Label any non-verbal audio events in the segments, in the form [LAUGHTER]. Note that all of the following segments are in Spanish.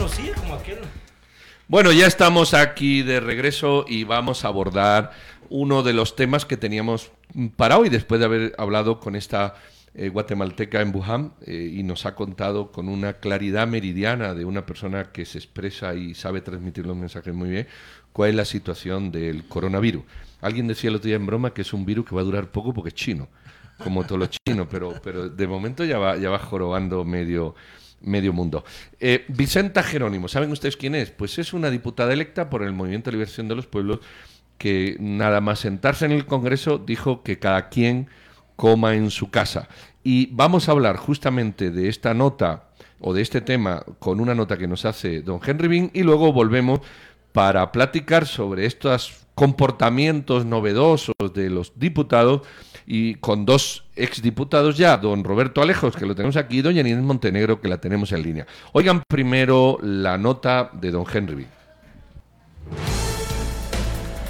conocía como. Bueno, ya estamos aquí de regreso y vamos a abordar uno de los temas que teníamos para hoy, después de haber hablado con esta eh, guatemalteca en Wuhan eh, y nos ha contado con una claridad meridiana de una persona que se expresa y sabe transmitir los mensajes muy bien, cuál es la situación del coronavirus. Alguien decía el otro día en broma que es un virus que va a durar poco porque es chino, como todo lo chino, pero, pero de momento ya va, ya va jorobando medio, medio mundo. Eh, Vicenta Jerónimo, ¿saben ustedes quién es? Pues es una diputada electa por el Movimiento de Liberación de los Pueblos que nada más sentarse en el Congreso dijo que cada quien coma en su casa. Y vamos a hablar justamente de esta nota o de este tema con una nota que nos hace don Henry Bean y luego volvemos para platicar sobre estos comportamientos novedosos de los diputados y con dos exdiputados ya, don Roberto Alejos, que lo tenemos aquí, y doña Inés Montenegro, que la tenemos en línea. Oigan primero la nota de don Henry Bean.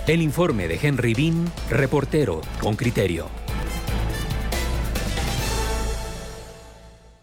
El informe de Henry Bean, reportero con criterio.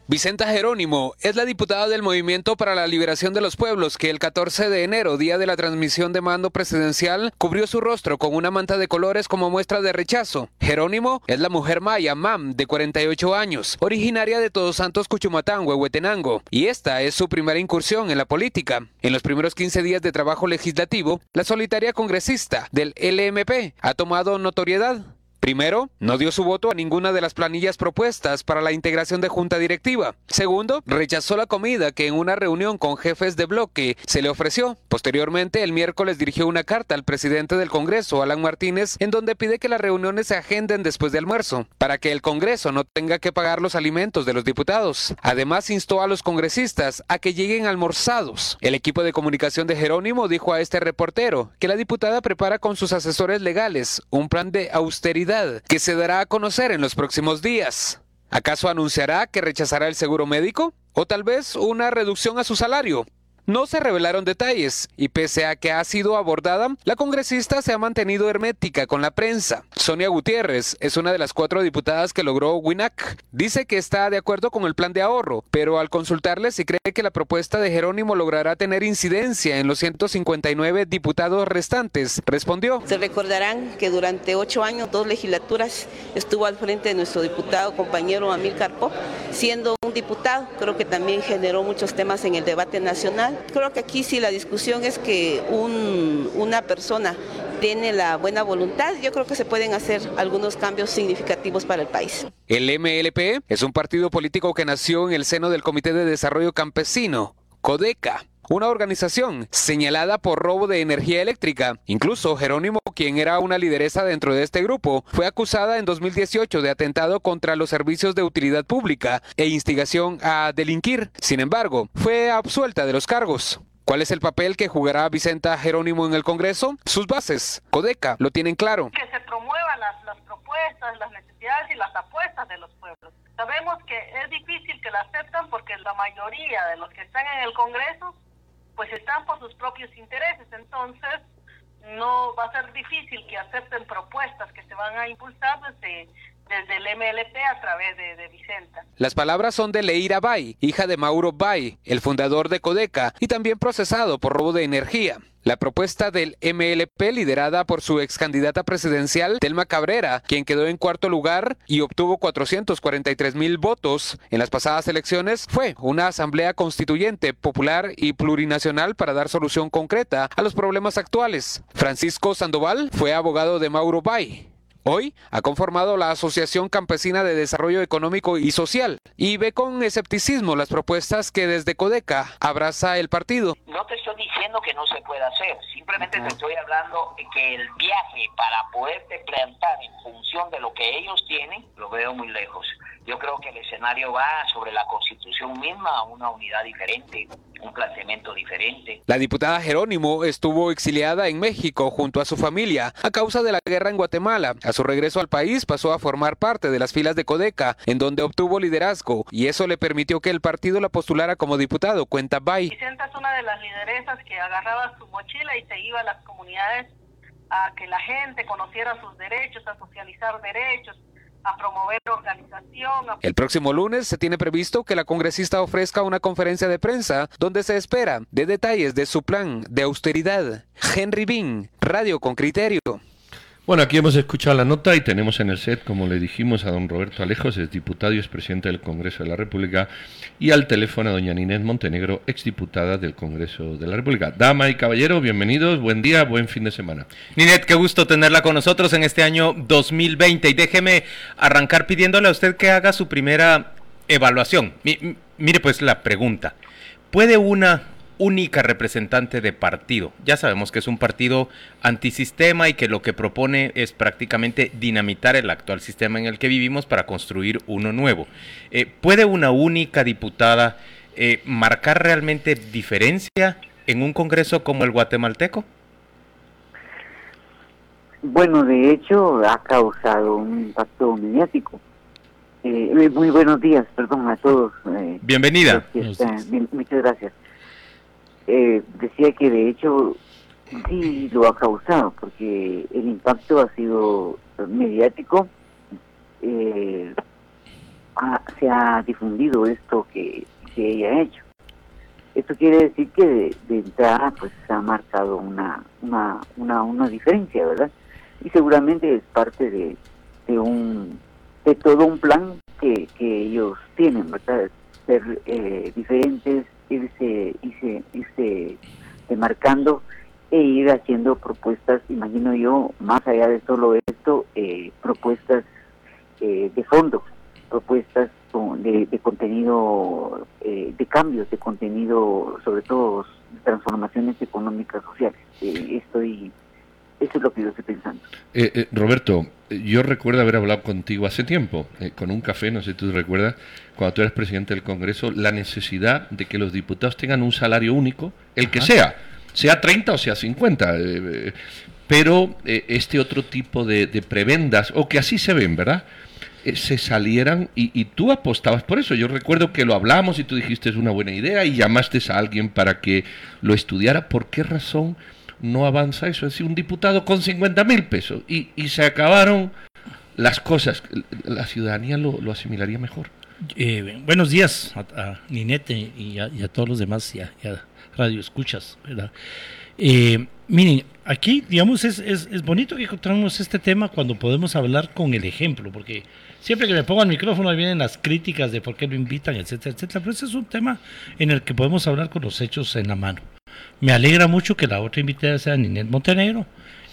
Vicenta Jerónimo es la diputada del Movimiento para la Liberación de los Pueblos que el 14 de enero, día de la transmisión de mando presidencial, cubrió su rostro con una manta de colores como muestra de rechazo. Jerónimo es la mujer maya Mam, de 48 años, originaria de Todos Santos Cuchumatán, Huehuetenango, y esta es su primera incursión en la política. En los primeros 15 días de trabajo legislativo, la solitaria congresista del LMP ha tomado notoriedad Primero, no dio su voto a ninguna de las planillas propuestas para la integración de junta directiva. Segundo, rechazó la comida que en una reunión con jefes de bloque se le ofreció. Posteriormente, el miércoles dirigió una carta al presidente del Congreso, Alan Martínez, en donde pide que las reuniones se agenden después de almuerzo, para que el Congreso no tenga que pagar los alimentos de los diputados. Además, instó a los congresistas a que lleguen almorzados. El equipo de comunicación de Jerónimo dijo a este reportero que la diputada prepara con sus asesores legales un plan de austeridad que se dará a conocer en los próximos días. ¿Acaso anunciará que rechazará el seguro médico? ¿O tal vez una reducción a su salario? No se revelaron detalles y pese a que ha sido abordada, la congresista se ha mantenido hermética con la prensa. Sonia Gutiérrez es una de las cuatro diputadas que logró WINAC. Dice que está de acuerdo con el plan de ahorro, pero al consultarle si cree que la propuesta de Jerónimo logrará tener incidencia en los 159 diputados restantes, respondió. Se recordarán que durante ocho años, dos legislaturas, estuvo al frente de nuestro diputado compañero Amil Carpo, siendo un diputado, creo que también generó muchos temas en el debate nacional Creo que aquí sí la discusión es que una persona tiene la buena voluntad, yo creo que se pueden hacer algunos cambios significativos para el país. El MLP es un partido político que nació en el seno del Comité de Desarrollo Campesino, CODECA una organización señalada por robo de energía eléctrica. Incluso Jerónimo, quien era una lideresa dentro de este grupo, fue acusada en 2018 de atentado contra los servicios de utilidad pública e instigación a delinquir. Sin embargo, fue absuelta de los cargos. ¿Cuál es el papel que jugará Vicenta Jerónimo en el Congreso? Sus bases, Codeca, lo tienen claro. Que se promuevan las, las propuestas, las necesidades y las apuestas de los pueblos. Sabemos que es difícil que la acepten porque la mayoría de los que están en el Congreso pues están por sus propios intereses. Entonces, no va a ser difícil que acepten propuestas que se van a impulsar desde, desde el MLP a través de, Vicenta. Las palabras son de Leira Bay, hija de Mauro Bay, el fundador de Codeca y también procesado por robo de energía. La propuesta del MLP, liderada por su ex candidata presidencial, Telma Cabrera, quien quedó en cuarto lugar y obtuvo 443 mil votos en las pasadas elecciones, fue una asamblea constituyente, popular y plurinacional para dar solución concreta a los problemas actuales. Francisco Sandoval fue abogado de Mauro Bay Hoy ha conformado la Asociación Campesina de Desarrollo Económico y Social y ve con escepticismo las propuestas que desde Codeca abraza el partido. No te estoy diciendo que no se pueda hacer, simplemente te estoy hablando que el viaje para poderte plantar en función de lo que ellos tienen, lo veo muy lejos. Yo creo que el escenario va sobre la constitución misma a una unidad diferente, un planteamiento diferente. La diputada Jerónimo estuvo exiliada en México junto a su familia a causa de la guerra en Guatemala. A su regreso al país pasó a formar parte de las filas de Codeca, en donde obtuvo liderazgo y eso le permitió que el partido la postulara como diputado, cuenta Bay. Vicenta es una de las lideresas que agarraba su mochila y se iba a las comunidades a que la gente conociera sus derechos, a socializar derechos, El próximo lunes se tiene previsto que la congresista ofrezca una conferencia de prensa donde se espera de detalles de su plan de austeridad. Henry Bean, Radio con Criterio. Bueno, aquí hemos escuchado la nota y tenemos en el set, como le dijimos, a don Roberto Alejos, es diputado y expresidente del Congreso de la República, y al teléfono a doña Ninés Montenegro, exdiputada del Congreso de la República. Dama y caballero, bienvenidos, buen día, buen fin de semana. Ninet, qué gusto tenerla con nosotros en este año 2020 y déjeme arrancar pidiéndole a usted que haga su primera evaluación. mire pues la pregunta, ¿puede una única representante de partido. Ya sabemos que es un partido antisistema y que lo que propone es prácticamente dinamitar el actual sistema en el que vivimos para construir uno nuevo. Eh, ¿Puede una única diputada eh, marcar realmente diferencia en un Congreso como el guatemalteco? Bueno, de hecho ha causado un impacto mediático. Eh, muy buenos días, perdón a todos. Bienvenida. muchas gracias eh, decía que de hecho sí lo ha causado, porque el impacto ha sido mediático, eh, se ha difundido esto que, ella ha hecho. Esto quiere decir que de, entrada pues ha marcado una, una, una, una diferencia, ¿verdad? Y seguramente es parte de, de un de todo un plan que, que ellos tienen, ¿verdad? Ser eh, diferentes, irse, irse, irse demarcando e ir haciendo propuestas, imagino yo, más allá de solo esto, eh, propuestas eh, de fondo, propuestas de, de contenido, eh, de cambios, de contenido, sobre todo transformaciones económicas sociales. estoy eso es lo que yo estoy pensando. Eh, eh, Roberto, yo recuerdo haber hablado contigo hace tiempo, eh, con un café, no sé si tú recuerdas, cuando tú eres presidente del Congreso, la necesidad de que los diputados tengan un salario único, el que sea, sea 30 o sea 50, pero este otro tipo de, prebendas, o que así se ven, ¿verdad? se salieran y, y, tú apostabas por eso. Yo recuerdo que lo hablamos y tú dijiste es una buena idea y llamaste a alguien para que lo estudiara. ¿Por qué razón? No avanza eso. Es decir, un diputado con 50 mil pesos y, y, se acabaron las cosas. La ciudadanía lo, lo asimilaría mejor. Eh, buenos días a, Ninete y a, todos los demás y a, Radio Escuchas. ¿verdad? Eh, miren, aquí, digamos, es, es, es, bonito que encontramos este tema cuando podemos hablar con el ejemplo, porque siempre que me pongo el micrófono vienen las críticas de por qué lo invitan, etcétera, etcétera, pero ese es un tema en el que podemos hablar con los hechos en la mano. Me alegra mucho que la otra invitada sea Ninet Montenegro.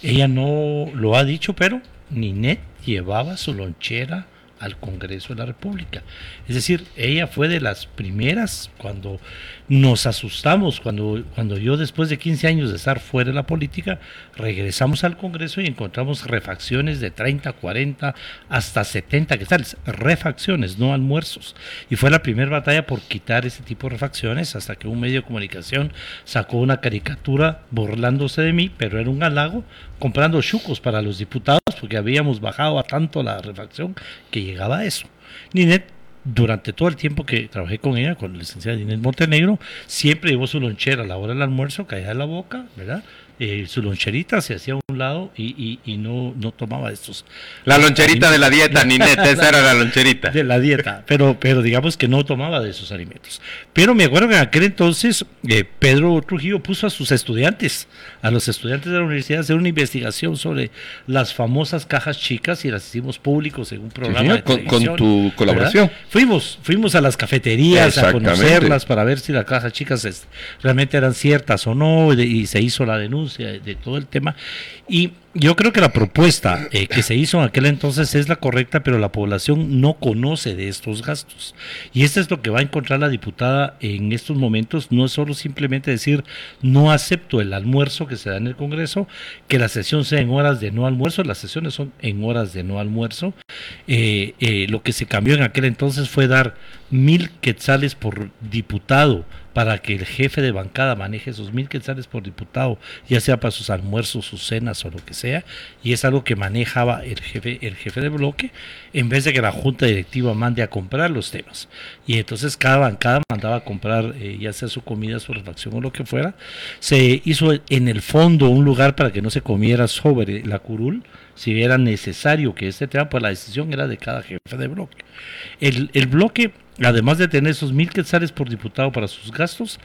Ella no lo ha dicho, pero Ninet llevaba su lonchera al Congreso de la República. Es decir, ella fue de las primeras cuando nos asustamos, cuando, cuando yo después de 15 años de estar fuera de la política, regresamos al Congreso y encontramos refacciones de 30, 40, hasta 70 quetzales, refacciones, no almuerzos. Y fue la primera batalla por quitar ese tipo de refacciones hasta que un medio de comunicación sacó una caricatura burlándose de mí, pero era un halago, comprando chucos para los diputados porque habíamos bajado a tanto la refacción que llegaba a eso. Ninet durante todo el tiempo que trabajé con ella, con la licenciada Inés Montenegro, siempre llevó su lonchera a la hora del almuerzo, caía en la boca, ¿verdad? Eh, su loncherita se hacía a un lado y, y, no, no tomaba estos. La loncherita de la dieta, [LAUGHS] Ninette, esa era la loncherita. De la dieta, pero, pero digamos que no tomaba de esos alimentos. Pero me acuerdo que en aquel entonces eh, Pedro Trujillo puso a sus estudiantes, a los estudiantes de la universidad, a hacer una investigación sobre las famosas cajas chicas y las hicimos públicos en un programa. con, con, tu colaboración. Fuimos, fuimos a las cafeterías a conocerlas para ver si las cajas chicas realmente eran ciertas o no y se hizo la denuncia de todo el tema. Y yo creo que la propuesta eh, que se hizo en aquel entonces es la correcta, pero la población no conoce de estos gastos. Y esto es lo que va a encontrar la diputada en estos momentos. No es solo simplemente decir no acepto el almuerzo que se da en el Congreso, que la sesión sea en horas de no almuerzo, las sesiones son en horas de no almuerzo. Eh, eh, lo que se cambió en aquel entonces fue dar mil quetzales por diputado para que el jefe de bancada maneje esos mil quetzales por diputado, ya sea para sus almuerzos, sus cenas o lo que sea y es algo que manejaba el jefe, el jefe de bloque, en vez de que la junta directiva mande a comprar los temas. Y entonces cada bancada mandaba a comprar, eh, ya sea su comida, su refacción o lo que fuera. Se hizo en el fondo un lugar para que no se comiera sobre la curul, si era necesario que este tema, pues la decisión era de cada jefe de bloque. El, el bloque además de tener esos mil quetzales por diputado para sus gastos,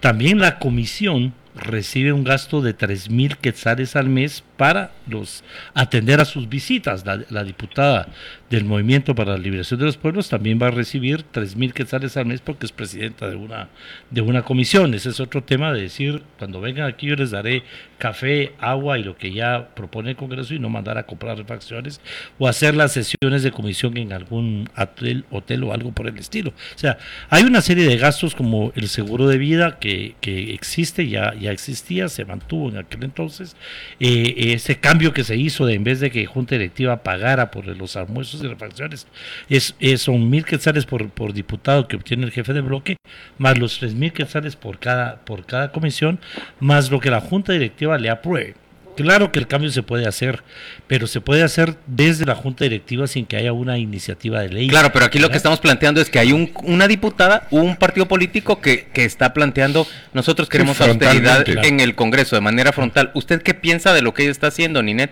también la comisión recibe un gasto de tres mil quetzales al mes para los atender a sus visitas. La, diputada del Movimiento para la Liberación de los Pueblos también va a recibir tres mil quetzales al mes porque es presidenta de una, de una comisión. Ese es otro tema de decir, cuando vengan aquí yo les daré café, agua y lo que ya propone el Congreso y no mandar a comprar refacciones o hacer las sesiones de comisión en algún hotel, hotel o algo por el estilo. O sea, hay una serie de gastos como el seguro de vida que, que existe, ya, ya existía, se mantuvo en aquel entonces. Eh, ese cambio que se hizo de en vez de que Junta Directiva pagara por los almuerzos y refacciones, es, son mil quetzales por, por diputado que obtiene el jefe de bloque, más los tres mil quetzales por cada, por cada comisión, más lo que la Junta Directiva le apruebe. Claro que el cambio se puede hacer, pero se puede hacer desde la Junta Directiva sin que haya una iniciativa de ley. Claro, pero aquí lo que estamos planteando es que hay un, una diputada, un partido político que, que está planteando, nosotros queremos austeridad en el Congreso de manera frontal. ¿Usted qué piensa de lo que ella está haciendo, Ninet?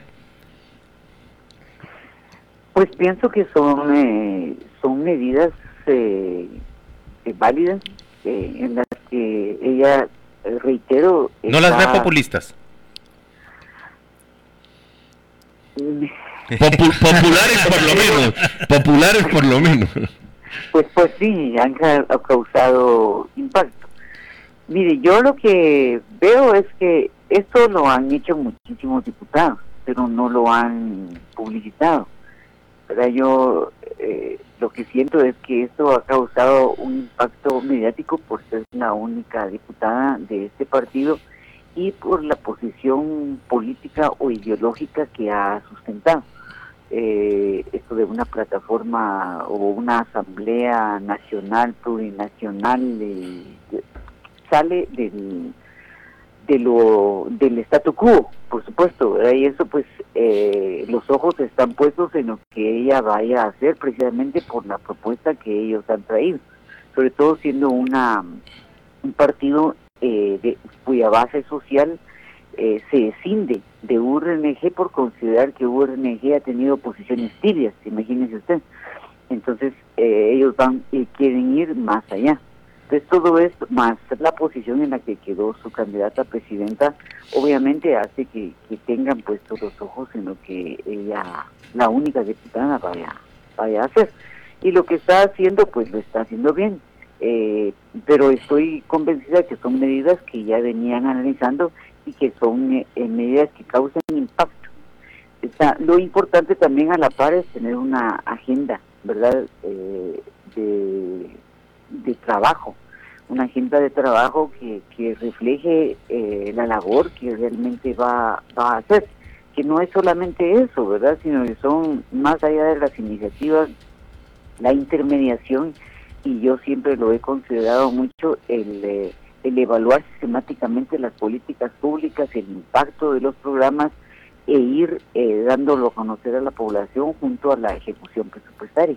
Pues pienso que son, eh, son medidas eh, eh, válidas en las que ella, reitero... ¿No las ve populistas? [LAUGHS] populares por lo [LAUGHS] menos, populares por lo menos. Pues, pues sí, han causado impacto. Mire, yo lo que veo es que esto lo han hecho muchísimos diputados, pero no lo han publicitado. Pero Yo eh, lo que siento es que esto ha causado un impacto mediático por ser la única diputada de este partido y por la posición política o ideológica que ha sustentado. Eh, esto de una plataforma o una asamblea nacional, plurinacional, eh, sale del, de lo, del statu quo, por supuesto, y eso pues eh, los ojos están puestos en lo que ella vaya a hacer precisamente por la propuesta que ellos han traído, sobre todo siendo una un partido eh, de, cuya base social eh, se escinde de URNG por considerar que URNG ha tenido posiciones tibias, imagínense usted. Entonces eh, ellos van y quieren ir más allá. Entonces todo esto, más la posición en la que quedó su candidata presidenta, obviamente hace que, que tengan puestos los ojos en lo que ella, la única diputada, vaya, vaya a hacer. Y lo que está haciendo, pues lo está haciendo bien eh, pero estoy convencida que son medidas que ya venían analizando y que son eh, medidas que causan impacto. Está, lo importante también a la par es tener una agenda, ¿verdad?, eh, de, trabajo, una agenda de trabajo que, que refleje eh, la labor que realmente va, va a hacer, que no es solamente eso, ¿verdad?, sino que son más allá de las iniciativas, la intermediación y yo siempre lo he considerado mucho el, eh, el evaluar sistemáticamente las políticas públicas, el impacto de los programas e ir eh, dándolo a conocer a la población junto a la ejecución presupuestaria.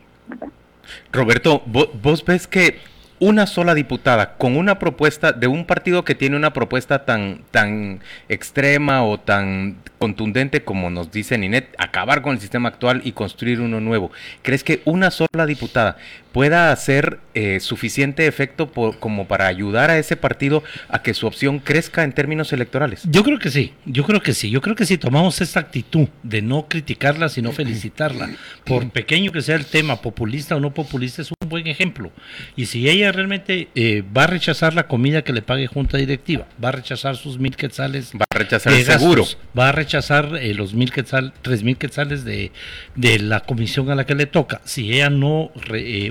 Roberto, vos ves que una sola diputada con una propuesta de un partido que tiene una propuesta tan, tan extrema o tan contundente como nos dice Ninet, acabar con el sistema actual y construir uno nuevo. ¿Crees que una sola diputada pueda hacer eh, suficiente efecto como para ayudar a ese partido a que su opción crezca en términos electorales? Yo creo que sí, yo creo que sí, yo creo que si tomamos esa actitud de no criticarla, sino felicitarla, por pequeño que sea el tema, populista o no populista, es un buen ejemplo. Y si ella realmente eh, va a rechazar la comida que le pague junta directiva, va a rechazar sus mil quetzales, va a rechazar el seguro, va a rechazar eh, los mil quetzales, tres mil quetzales de, de la comisión a la que le toca, si ella no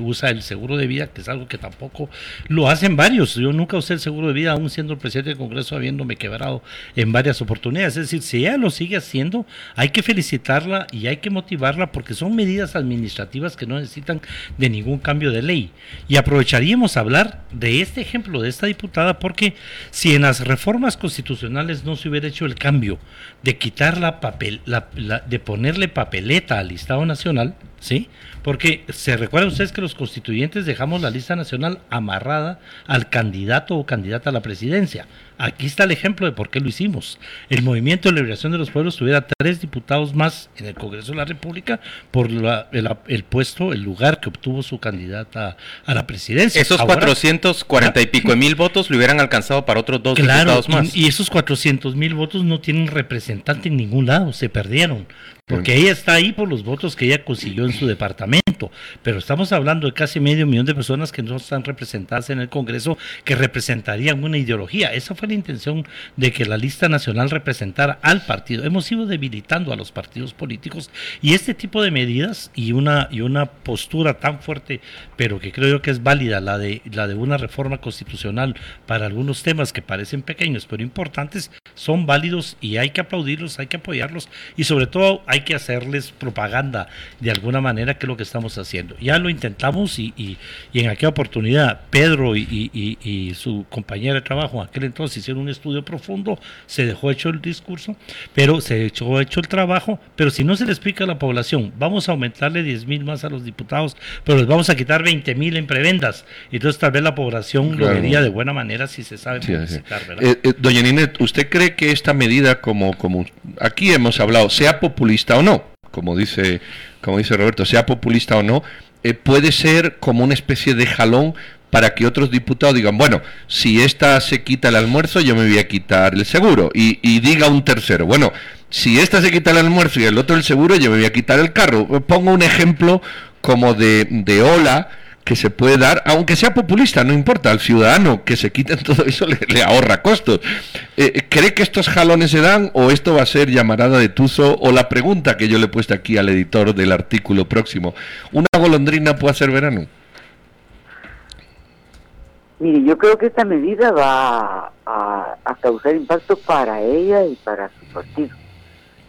usa el seguro de vida, que es algo que tampoco lo hacen varios. Yo nunca usé el seguro de vida, aún siendo el presidente del Congreso, habiéndome quebrado en varias oportunidades. Es decir, si ella lo sigue haciendo, hay que felicitarla y hay que motivarla porque son medidas administrativas que no necesitan de ningún cambio de ley. Y aprovecharíamos podríamos hablar de este ejemplo de esta diputada porque si en las reformas constitucionales no se hubiera hecho el cambio de quitar la papel, la, de ponerle papeleta al listado nacional, ¿sí? Porque se recuerdan ustedes que los constituyentes dejamos la lista nacional amarrada al candidato o candidata a la presidencia. Aquí está el ejemplo de por qué lo hicimos. El Movimiento de Liberación de los Pueblos tuviera tres diputados más en el Congreso de la República por el, puesto, el lugar que obtuvo su candidata a la presidencia. Esos 440 y pico de mil votos le hubieran alcanzado para otros dos diputados más. Y, y esos 400 mil votos no tienen representante en ningún lado, se perdieron. Porque ella está ahí por los votos que ella consiguió en su departamento, pero estamos hablando de casi medio millón de personas que no están representadas en el Congreso, que representarían una ideología. Esa fue la intención de que la lista nacional representara al partido. Hemos ido debilitando a los partidos políticos y este tipo de medidas y una, y una postura tan fuerte, pero que creo yo que es válida, la de, la de una reforma constitucional para algunos temas que parecen pequeños pero importantes, son válidos y hay que aplaudirlos, hay que apoyarlos y sobre todo hay hay que hacerles propaganda de alguna manera, que es lo que estamos haciendo. Ya lo intentamos y, y, en aquella oportunidad Pedro y, su compañera de trabajo en aquel entonces hicieron un estudio profundo, se dejó hecho el discurso, pero se dejó hecho el trabajo, pero si no se le explica a la población, vamos a aumentarle 10 mil más a los diputados, pero les vamos a quitar 20 mil en prebendas, entonces tal vez la población lo vería de buena manera si se sabe eh, eh, doña Ninet, ¿usted cree que esta medida, como, como aquí hemos hablado, sea populista, o no, como dice, como dice Roberto, sea populista o no, eh, puede ser como una especie de jalón para que otros diputados digan, bueno, si esta se quita el almuerzo, yo me voy a quitar el seguro. Y, diga un tercero, bueno, si esta se quita el almuerzo y el otro el seguro, yo me voy a quitar el carro. Pongo un ejemplo como de, de ola que se puede dar, aunque sea populista, no importa, al ciudadano que se quiten [LAUGHS] todo eso le, ahorra costos. Eh, eh, ¿Cree que estos jalones se dan o esto va a ser llamarada de tuzo? O la pregunta que yo le he puesto aquí al editor del artículo próximo, ¿una golondrina puede hacer verano? Mire, yo creo que esta medida va a, a causar impacto para ella y para su partido,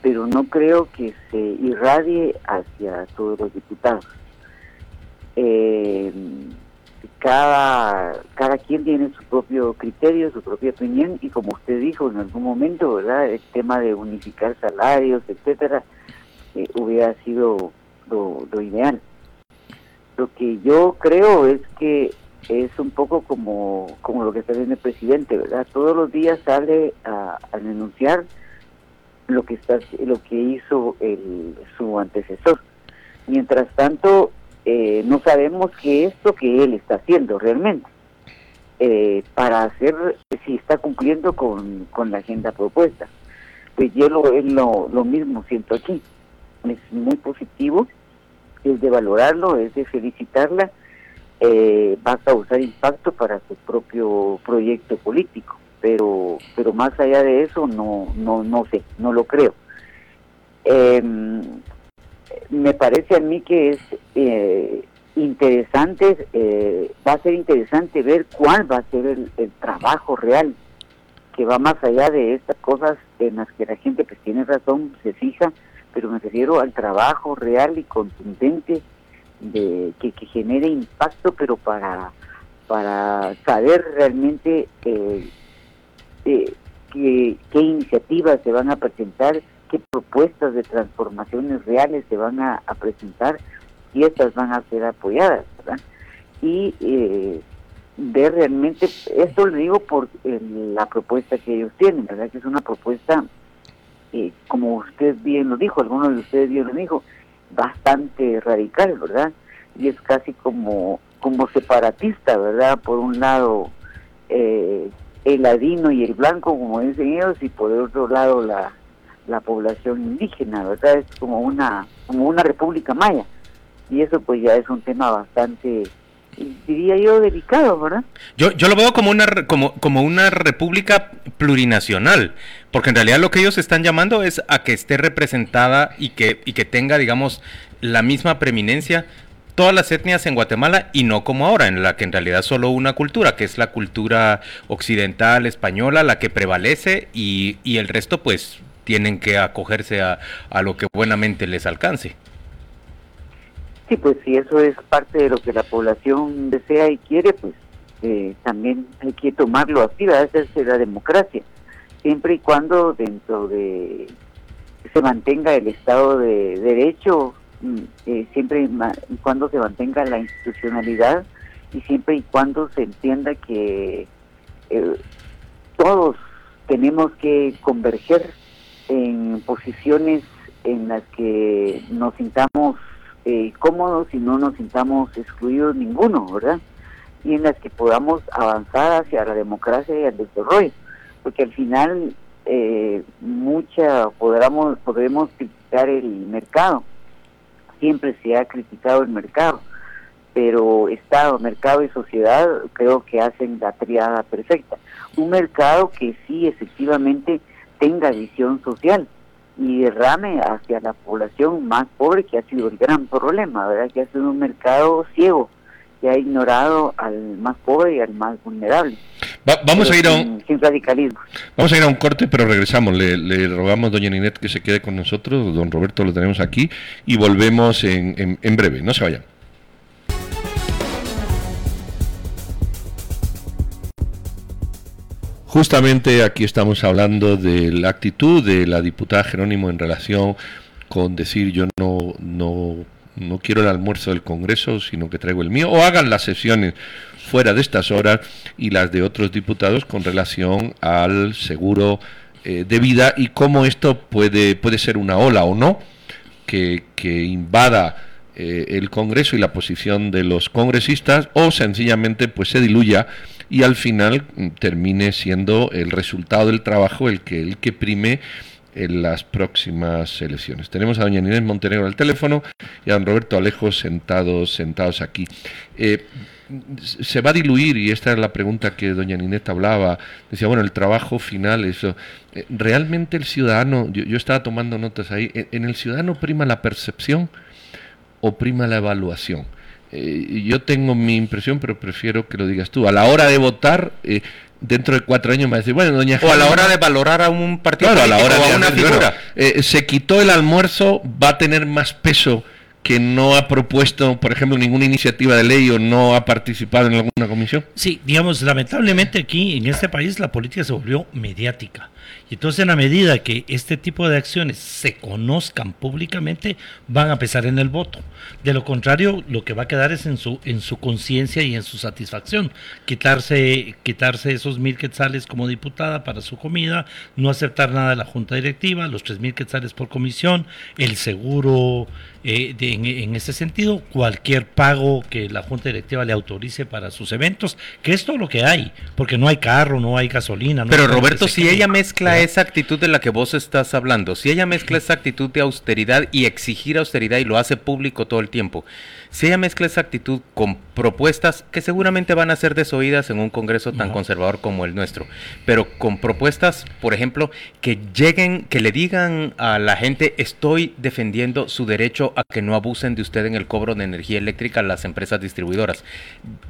pero no creo que se irradie hacia todos los diputados eh, cada, cada quien tiene su propio criterio, su propia opinión, y como usted dijo en algún momento, ¿verdad? El tema de unificar salarios, etcétera, eh, hubiera sido lo, ideal. Lo que yo creo es que es un poco como, como lo que está viendo el presidente, ¿verdad? Todos los días sale a, a denunciar lo que está lo que hizo el, su antecesor. Mientras tanto, eh, no sabemos qué es lo que él está haciendo realmente eh, para hacer si está cumpliendo con, la agenda propuesta. Pues yo lo, lo, lo mismo siento aquí. Es muy positivo, es de valorarlo, es de felicitarla, eh, va a causar impacto para su propio proyecto político, pero pero más allá de eso no no no sé, no lo creo. Eh, me parece a mí que es eh, interesante, eh, va a ser interesante ver cuál va a ser el, trabajo real que va más allá de estas cosas en las que la gente pues tiene razón, se fija, pero me refiero al trabajo real y contundente de que, genere impacto, pero para para saber realmente eh, qué, qué iniciativas se van a presentar qué propuestas de transformaciones reales se van a, presentar y estas van a ser apoyadas, ¿verdad? Y eh, ver realmente, esto lo digo por eh, la propuesta que ellos tienen, ¿verdad? Que es una propuesta, eh, como usted bien lo dijo, algunos de ustedes bien lo dijo, bastante radical, ¿verdad? Y es casi como, como separatista, ¿verdad? Por un lado, el ladino y el blanco, como dicen ellos, y por otro lado la la población indígena, ¿verdad? Es como una, como una república maya. Y eso pues ya es un tema bastante, diría yo, delicado, ¿verdad? Yo, yo lo veo como una, como, como una república plurinacional, porque en realidad lo que ellos están llamando es a que esté representada y que, y que tenga, digamos, la misma preeminencia todas las etnias en Guatemala y no como ahora, en la que en realidad solo una cultura, que es la cultura occidental española, la que prevalece y, y el resto pues tienen que acogerse a, a lo que buenamente les alcance. Sí, pues si eso es parte de lo que la población desea y quiere, pues eh, también hay que tomarlo así, ¿verdad? esa es la democracia, siempre y cuando dentro de se mantenga el Estado de Derecho, mm, eh, siempre y cuando se mantenga la institucionalidad y siempre y cuando se entienda que eh, todos tenemos que converger en posiciones en las que nos sintamos eh, cómodos y no nos sintamos excluidos ninguno, ¿verdad? Y en las que podamos avanzar hacia la democracia y el desarrollo, porque al final eh, mucha podremos, podremos criticar el mercado, siempre se ha criticado el mercado, pero Estado, mercado y sociedad creo que hacen la triada perfecta. Un mercado que sí efectivamente tenga visión social y derrame hacia la población más pobre, que ha sido el gran problema, ¿verdad? Que ha sido un mercado ciego, que ha ignorado al más pobre y al más vulnerable. vamos a ir a un sin, radicalismo. Vamos a ir a un corte, pero regresamos. Le, le, rogamos, doña Ninet, que se quede con nosotros. Don Roberto lo tenemos aquí y volvemos en, en, en breve. No se vayan. Justamente aquí estamos hablando de la actitud de la diputada Jerónimo en relación con decir yo no, no, no quiero el almuerzo del Congreso, sino que traigo el mío, o hagan las sesiones fuera de estas horas y las de otros diputados con relación al seguro eh, de vida y cómo esto puede, puede ser una ola o no que, que invada eh, el Congreso y la posición de los congresistas o sencillamente pues se diluya y al final mm, termine siendo el resultado del trabajo el que, el que prime en las próximas elecciones. Tenemos a doña Inés Montenegro al teléfono y a don Roberto Alejo sentados, sentados aquí. Eh, se va a diluir, y esta es la pregunta que doña Nineta hablaba, decía, bueno, el trabajo final, eso. Eh, ¿Realmente el ciudadano, yo, estaba tomando notas ahí, en, el ciudadano prima la percepción o prima la evaluación? Eh, yo tengo mi impresión, pero prefiero que lo digas tú. A la hora de votar, eh, dentro de cuatro años me va a decir, bueno, doña O a la hora de valorar a un partido a la hora de, una figura. Eh, se quitó el almuerzo, va a tener más peso que no ha propuesto, por ejemplo, ninguna iniciativa de ley o no ha participado en alguna comisión? Sí, digamos, lamentablemente aquí en este país la política se volvió mediática. Y entonces en la medida que este tipo de acciones se conozcan públicamente, van a pesar en el voto. De lo contrario, lo que va a quedar es en su, en su conciencia y en su satisfacción. Quitarse, quitarse esos mil quetzales como diputada para su comida, no aceptar nada de la junta directiva, los tres mil quetzales por comisión, el seguro eh, en, en ese sentido, cualquier pago que la junta directiva le autorice para sus eventos, que es todo lo que hay, porque no hay carro, no hay gasolina. No Pero Roberto, si ella mezcla esa actitud de la que vos estás hablando, si ella mezcla esa actitud de austeridad y exigir austeridad y lo hace público todo el tiempo, si ella mezcla esa actitud con propuestas que seguramente van a ser desoídas en un Congreso tan conservador como el nuestro, pero con propuestas, por ejemplo, que lleguen, que le digan a la gente, estoy defendiendo su derecho a que no abusen de usted en el cobro de energía eléctrica a las empresas distribuidoras.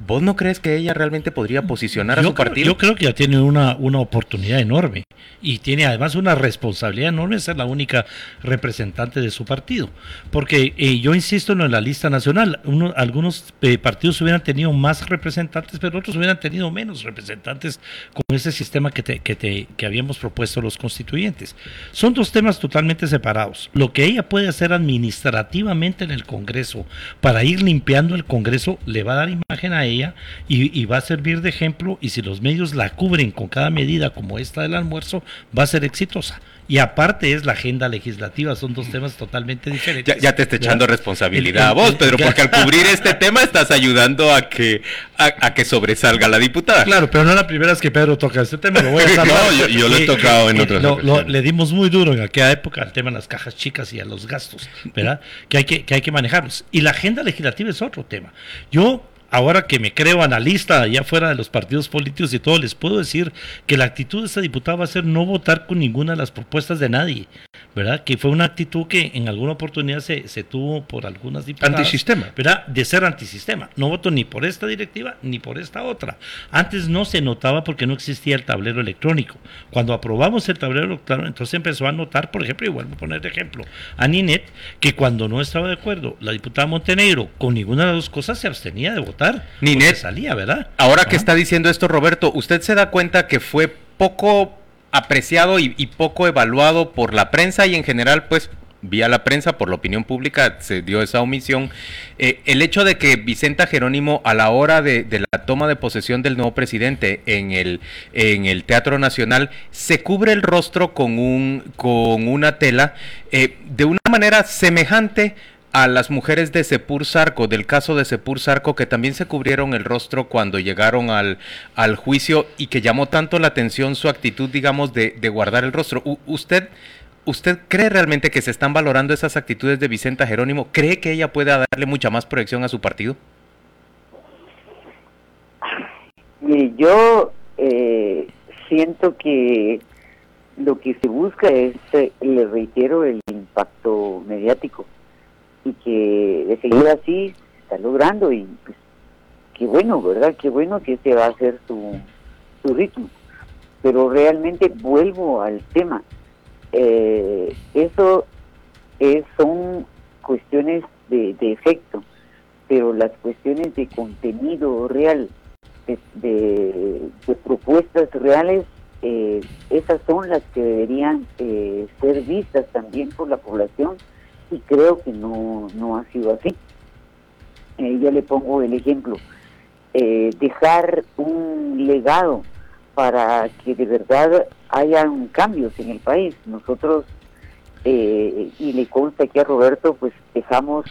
¿Vos no crees que ella realmente podría posicionar a su partido? Yo creo que ya tiene una, una oportunidad enorme y tiene además una responsabilidad enorme ser la única representante de su partido. Porque eh, yo insisto en la lista nacional, algunos eh, partidos hubieran tenido más representantes, pero otros hubieran tenido menos representantes con ese sistema que, te, que, te, que habíamos propuesto los constituyentes. Son dos temas totalmente separados. Lo que ella puede hacer administrativamente en el Congreso para ir limpiando el Congreso le va a dar imagen a ella y, y va a servir de ejemplo y si los medios la cubren con cada medida como esta del almuerzo, va a ser exitosa. Y aparte es la agenda legislativa, son dos temas totalmente diferentes. Ya, te está echando responsabilidad a vos, Pedro, porque al cubrir este [LAUGHS] tema estás ayudando a que a, que sobresalga la diputada. Claro, pero no es la primera vez que Pedro toca este tema, lo voy a [LAUGHS] no, yo, lo he tocado en otras lo, Le dimos muy duro en aquella época al tema de las cajas chicas y a los gastos, ¿verdad? que, hay que, que hay que manejarlos. Y la agenda legislativa es otro tema. Yo ahora que me creo analista allá fuera de los partidos políticos y todo, les puedo decir que la actitud de esta diputada va a ser no votar con ninguna de las propuestas de nadie, ¿verdad? Que fue una actitud que en alguna oportunidad se, se tuvo por algunas diputadas. Antisistema. ¿Verdad? De ser antisistema. No voto ni por esta directiva ni por esta otra. Antes no se notaba porque no existía el tablero electrónico. Cuando aprobamos el tablero electrónico, entonces empezó a notar, por ejemplo, y vuelvo a poner de ejemplo, a Ninet, que cuando no estaba de acuerdo la diputada Montenegro con ninguna de las dos cosas se abstenía de votar votar. Ninet, salía, ¿verdad? Ahora que está diciendo esto, Roberto, ¿usted se da cuenta que fue poco apreciado y, y poco evaluado por la prensa y en general, pues, vía la prensa, por la opinión pública, se dio esa omisión. Eh, el hecho de que Vicenta Jerónimo, a la hora de, de, la toma de posesión del nuevo presidente en el, en el Teatro Nacional, se cubre el rostro con, un, con una tela eh, de una manera semejante a las mujeres de Sepur Sarco, del caso de Sepur Sarco, que también se cubrieron el rostro cuando llegaron al, al juicio y que llamó tanto la atención su actitud, digamos, de, de guardar el rostro. ¿Usted ¿Usted cree realmente que se están valorando esas actitudes de Vicenta Jerónimo? ¿Cree que ella pueda darle mucha más proyección a su partido? Mire, yo eh, siento que lo que se busca es, eh, le reitero, el impacto mediático y que de seguir así está logrando y pues qué bueno, ¿verdad? Qué bueno que este va a ser su, su ritmo. Pero realmente vuelvo al tema eh, eso es, son cuestiones de, de, efecto, pero las cuestiones de contenido real, de, de, de propuestas reales, eh, esas son las que deberían eh, ser vistas también por la población y creo que no, no ha sido así. Eh, yo le pongo el ejemplo, dejar un legado para que de verdad hayan cambios en el país. Nosotros, eh, y le consta aquí a Roberto, pues dejamos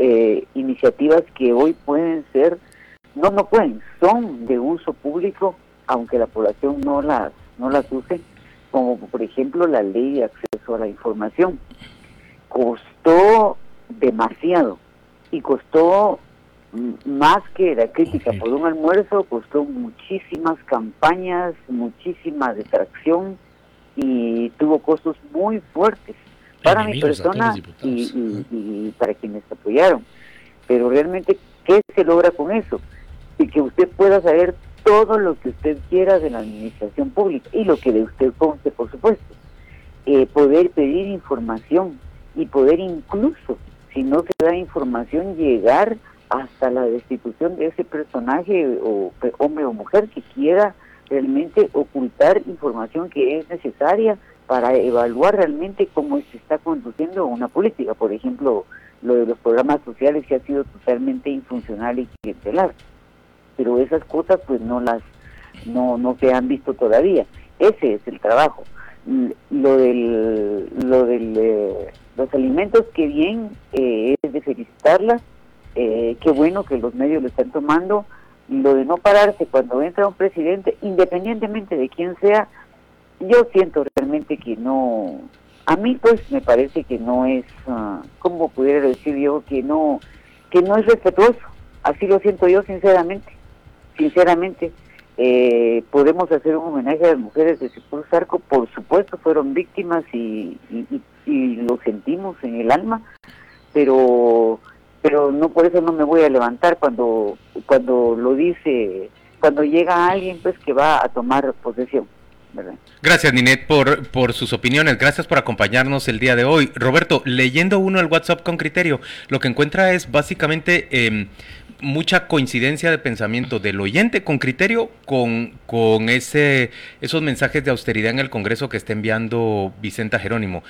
eh, iniciativas que hoy pueden ser, no, no pueden, son de uso público, aunque la población no las, no las use, como por ejemplo la ley de acceso a la información. Costó demasiado y costó más que la crítica por un almuerzo, costó muchísimas campañas, muchísima detracción y tuvo costos muy fuertes para mi persona y, y, y, para quienes apoyaron. Pero realmente, ¿qué se logra con eso? Y que usted pueda saber todo lo que usted quiera de la administración pública y lo que de usted conste, por supuesto. Eh, poder pedir información y poder incluso, si no se da información, llegar hasta la destitución de ese personaje o hombre o mujer que quiera realmente ocultar información que es necesaria para evaluar realmente cómo se está conduciendo una política. Por ejemplo, lo de los programas sociales que ha sido totalmente infuncional y clientelar. Pero esas cosas pues no las no no se han visto todavía. Ese es el trabajo. Lo del lo del eh, los alimentos que bien eh, es de felicitarlas eh, qué bueno que los medios lo están tomando, lo de no pararse cuando entra un presidente, independientemente de quién sea, yo siento realmente que no, a mí pues me parece que no es, uh, ¿cómo pudiera decir yo? Que no, que no es respetuoso, así lo siento yo sinceramente, sinceramente. Eh, podemos hacer un homenaje a las mujeres de Sepul Sarco, por supuesto fueron víctimas y, y, y, y lo sentimos en el alma, pero pero no por eso no me voy a levantar cuando cuando lo dice cuando llega alguien pues que va a tomar posesión. Gracias Ninet por, por sus opiniones, gracias por acompañarnos el día de hoy. Roberto, leyendo uno el WhatsApp con criterio, lo que encuentra es básicamente eh, mucha coincidencia de pensamiento del oyente con criterio con, con ese, esos mensajes de austeridad en el Congreso que está enviando Vicenta Jerónimo.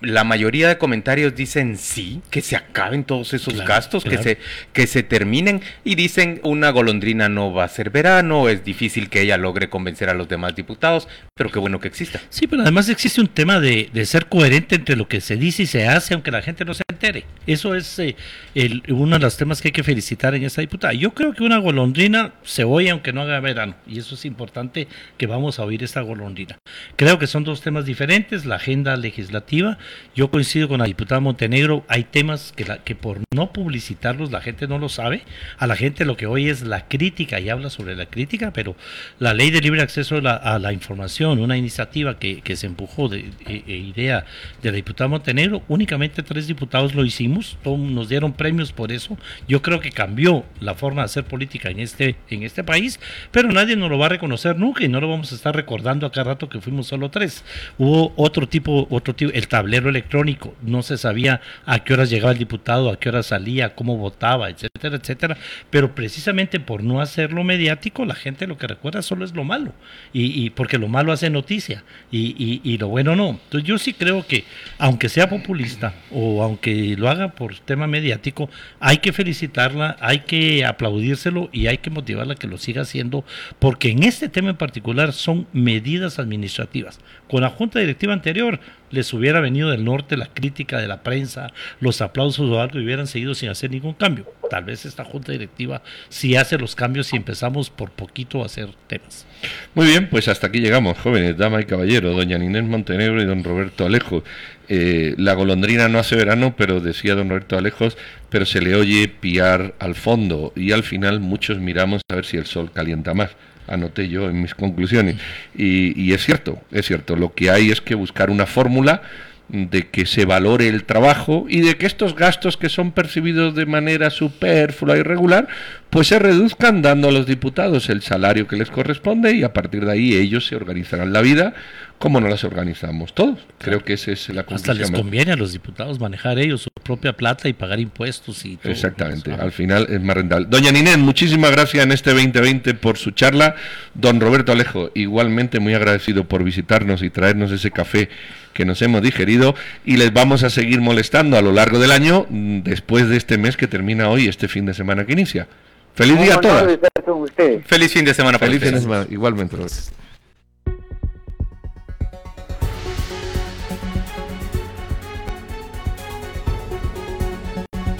La mayoría de comentarios dicen sí, que se acaben todos esos claro, gastos, claro. que, se, que se terminen y dicen una golondrina no va a ser verano, es difícil que ella logre convencer a los demás diputados, pero qué bueno que exista. Sí, pero además existe un tema de, de ser coherente entre lo que se dice y se hace, aunque la gente no se entere. Eso es eh, el, uno de los temas que hay que felicitar en esta diputada. Yo creo que una golondrina se oye aunque no haga verano, y eso es importante que vamos a oír esta golondrina. Creo que son dos temas diferentes, la agenda legislativa. Yo coincido con la diputada Montenegro, hay temas que, por no publicitarlos la gente no lo sabe. A la gente lo que oye es la crítica y habla sobre la crítica, pero la ley de libre acceso a la, información, una iniciativa que, se empujó de, de, de, idea de la diputada Montenegro, únicamente tres diputados lo hicimos, nos dieron premios por eso. Yo creo que cambió la forma de hacer política en este, en este país, pero nadie nos lo va a reconocer nunca y no lo vamos a estar recordando a cada rato que fuimos solo tres. Hubo otro tipo, otro tipo, el tablero electrónico, no se sabía a qué horas llegaba el diputado, a qué horas salía, cómo votaba, etcétera, etcétera, pero precisamente por no hacerlo mediático, la gente lo que recuerda solo es lo malo, y, y porque lo malo hace noticia, y, y, y lo bueno no. Entonces yo sí creo que, aunque sea populista, o aunque lo haga por tema mediático, hay que felicitarla, hay que aplaudírselo y hay que motivarla a que lo siga haciendo, porque en este tema en particular son medidas administrativas. Con la junta directiva anterior les hubiera venido del norte la crítica de la prensa, los aplausos o algo y hubieran seguido sin hacer ningún cambio. Tal vez esta junta directiva sí hace los cambios y empezamos por poquito a hacer temas. Muy bien, pues hasta aquí llegamos, jóvenes, dama y caballero, doña Inés Montenegro y don Roberto Alejo. Eh, la golondrina no hace verano, pero decía don Roberto Alejos, pero se le oye piar al fondo y al final muchos miramos a ver si el sol calienta más anoté yo en mis conclusiones. Y, y, es cierto, es cierto, lo que hay es que buscar una fórmula de que se valore el trabajo y de que estos gastos que son percibidos de manera superflua y regular, pues se reduzcan dando a los diputados el salario que les corresponde y a partir de ahí ellos se organizarán la vida como no las organizamos todos. Creo que esa es la conclusión. Hasta les conviene a los diputados manejar ellos su propia plata y pagar impuestos y todo. Exactamente, al final es más rentable. Doña Ninén, muchísimas gracias en este 2020 por su charla. Don Roberto Alejo, igualmente muy agradecido por visitarnos y traernos ese café que nos hemos digerido y les vamos a seguir molestando a lo largo del año mm, después de este mes que termina hoy, este fin de semana que inicia. Feliz día a todos. Feliz fin de semana. Feliz fin de semana, igualmente.